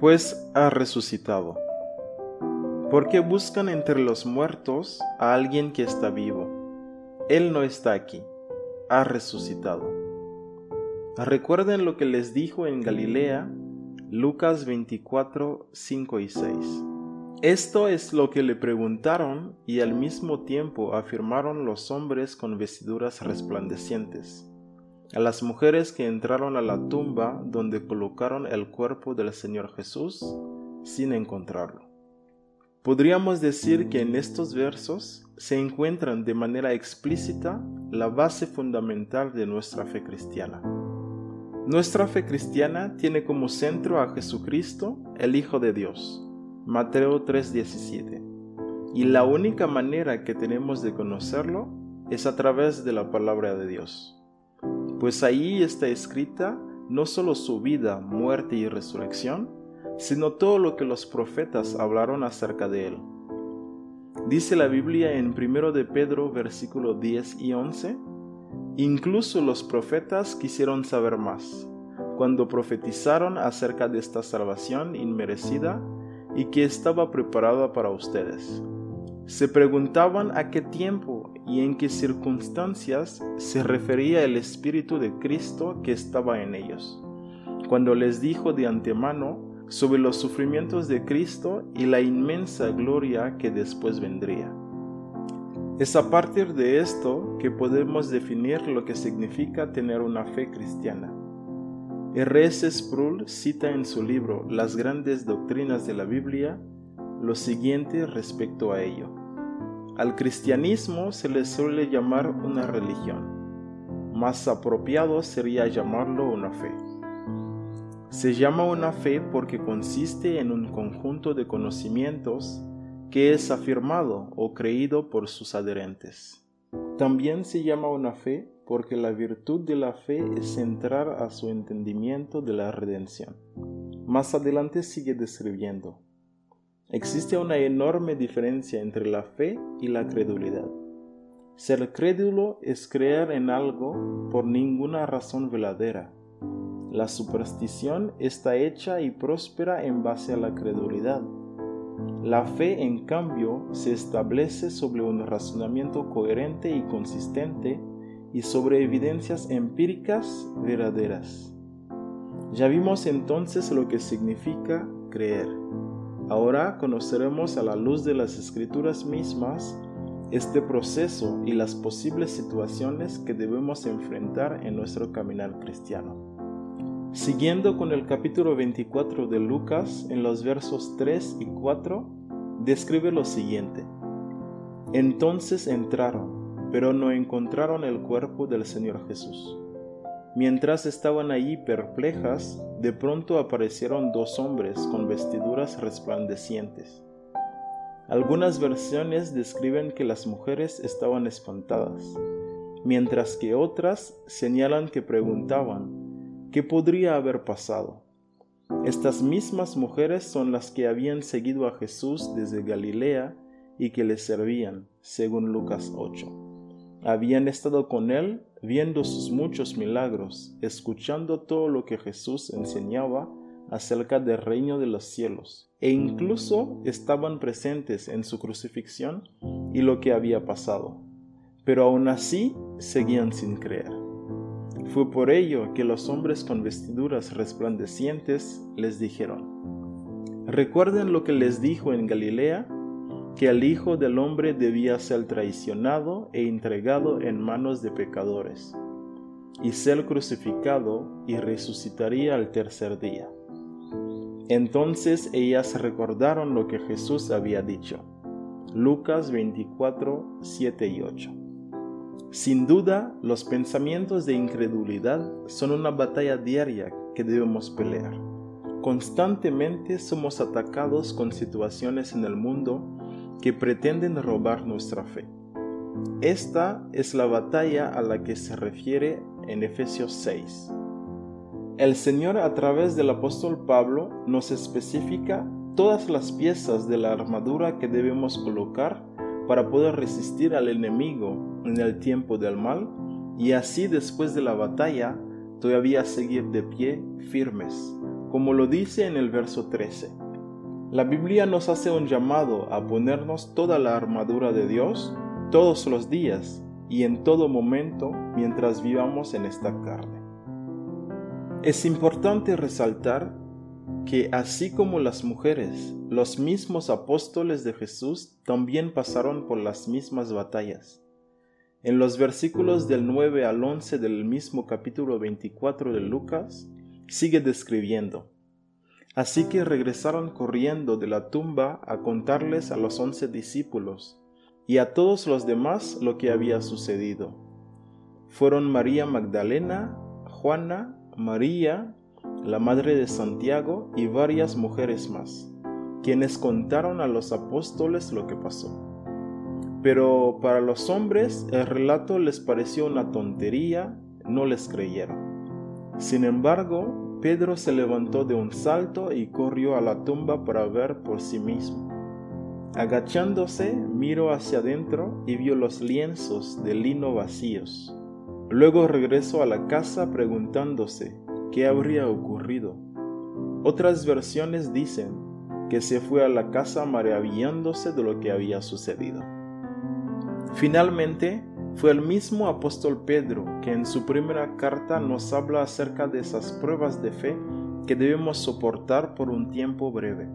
pues ha resucitado. ¿Por qué buscan entre los muertos a alguien que está vivo? Él no está aquí, ha resucitado. Recuerden lo que les dijo en Galilea, Lucas 24, 5 y 6. Esto es lo que le preguntaron y al mismo tiempo afirmaron los hombres con vestiduras resplandecientes a las mujeres que entraron a la tumba donde colocaron el cuerpo del Señor Jesús sin encontrarlo. Podríamos decir que en estos versos se encuentran de manera explícita la base fundamental de nuestra fe cristiana. Nuestra fe cristiana tiene como centro a Jesucristo, el Hijo de Dios, Mateo 3:17, y la única manera que tenemos de conocerlo es a través de la palabra de Dios pues ahí está escrita no solo su vida, muerte y resurrección, sino todo lo que los profetas hablaron acerca de él. Dice la Biblia en 1 de Pedro versículo 10 y 11, incluso los profetas quisieron saber más, cuando profetizaron acerca de esta salvación inmerecida y que estaba preparada para ustedes. Se preguntaban a qué tiempo y en qué circunstancias se refería el Espíritu de Cristo que estaba en ellos, cuando les dijo de antemano sobre los sufrimientos de Cristo y la inmensa gloria que después vendría. Es a partir de esto que podemos definir lo que significa tener una fe cristiana. R.S. Sproul cita en su libro Las grandes doctrinas de la Biblia lo siguiente respecto a ello. Al cristianismo se le suele llamar una religión. Más apropiado sería llamarlo una fe. Se llama una fe porque consiste en un conjunto de conocimientos que es afirmado o creído por sus adherentes. También se llama una fe porque la virtud de la fe es entrar a su entendimiento de la redención. Más adelante sigue describiendo. Existe una enorme diferencia entre la fe y la credulidad. Ser crédulo es creer en algo por ninguna razón verdadera. La superstición está hecha y próspera en base a la credulidad. La fe, en cambio, se establece sobre un razonamiento coherente y consistente y sobre evidencias empíricas verdaderas. Ya vimos entonces lo que significa creer. Ahora conoceremos a la luz de las escrituras mismas este proceso y las posibles situaciones que debemos enfrentar en nuestro caminar cristiano. Siguiendo con el capítulo 24 de Lucas, en los versos 3 y 4, describe lo siguiente. Entonces entraron, pero no encontraron el cuerpo del Señor Jesús. Mientras estaban allí perplejas, de pronto aparecieron dos hombres con vestiduras resplandecientes. Algunas versiones describen que las mujeres estaban espantadas, mientras que otras señalan que preguntaban, ¿qué podría haber pasado? Estas mismas mujeres son las que habían seguido a Jesús desde Galilea y que le servían, según Lucas 8. Habían estado con él viendo sus muchos milagros, escuchando todo lo que Jesús enseñaba acerca del reino de los cielos, e incluso estaban presentes en su crucifixión y lo que había pasado, pero aún así seguían sin creer. Fue por ello que los hombres con vestiduras resplandecientes les dijeron, ¿recuerden lo que les dijo en Galilea? Que el Hijo del Hombre debía ser traicionado e entregado en manos de pecadores, y ser crucificado y resucitaría al tercer día. Entonces ellas recordaron lo que Jesús había dicho. Lucas 24, 7 y 8. Sin duda, los pensamientos de incredulidad son una batalla diaria que debemos pelear. Constantemente somos atacados con situaciones en el mundo que pretenden robar nuestra fe. Esta es la batalla a la que se refiere en Efesios 6. El Señor a través del apóstol Pablo nos especifica todas las piezas de la armadura que debemos colocar para poder resistir al enemigo en el tiempo del mal y así después de la batalla todavía seguir de pie firmes como lo dice en el verso 13. La Biblia nos hace un llamado a ponernos toda la armadura de Dios todos los días y en todo momento mientras vivamos en esta carne. Es importante resaltar que así como las mujeres, los mismos apóstoles de Jesús también pasaron por las mismas batallas. En los versículos del 9 al 11 del mismo capítulo 24 de Lucas, sigue describiendo. Así que regresaron corriendo de la tumba a contarles a los once discípulos y a todos los demás lo que había sucedido. Fueron María Magdalena, Juana, María, la madre de Santiago y varias mujeres más, quienes contaron a los apóstoles lo que pasó. Pero para los hombres el relato les pareció una tontería, no les creyeron. Sin embargo, Pedro se levantó de un salto y corrió a la tumba para ver por sí mismo. Agachándose, miró hacia adentro y vio los lienzos de lino vacíos. Luego regresó a la casa preguntándose qué habría ocurrido. Otras versiones dicen que se fue a la casa maravillándose de lo que había sucedido. Finalmente, fue el mismo apóstol Pedro que en su primera carta nos habla acerca de esas pruebas de fe que debemos soportar por un tiempo breve.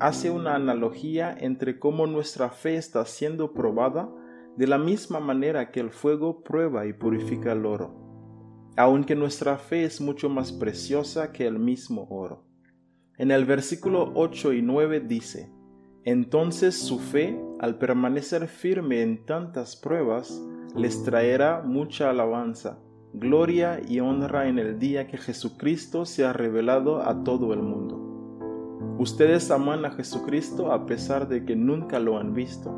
Hace una analogía entre cómo nuestra fe está siendo probada de la misma manera que el fuego prueba y purifica el oro aunque nuestra fe es mucho más preciosa que el mismo oro. En el versículo 8 y 9 dice, Entonces su fe, al permanecer firme en tantas pruebas, les traerá mucha alabanza, gloria y honra en el día que Jesucristo se ha revelado a todo el mundo. Ustedes aman a Jesucristo a pesar de que nunca lo han visto.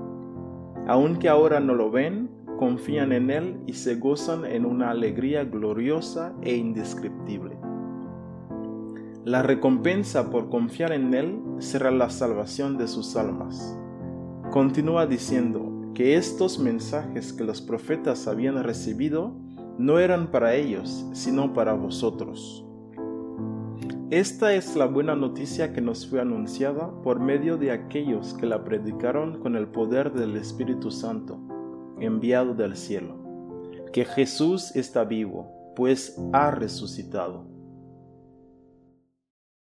Aunque ahora no lo ven, confían en Él y se gozan en una alegría gloriosa e indescriptible. La recompensa por confiar en Él será la salvación de sus almas. Continúa diciendo que estos mensajes que los profetas habían recibido no eran para ellos, sino para vosotros. Esta es la buena noticia que nos fue anunciada por medio de aquellos que la predicaron con el poder del Espíritu Santo enviado del cielo, que Jesús está vivo, pues ha resucitado.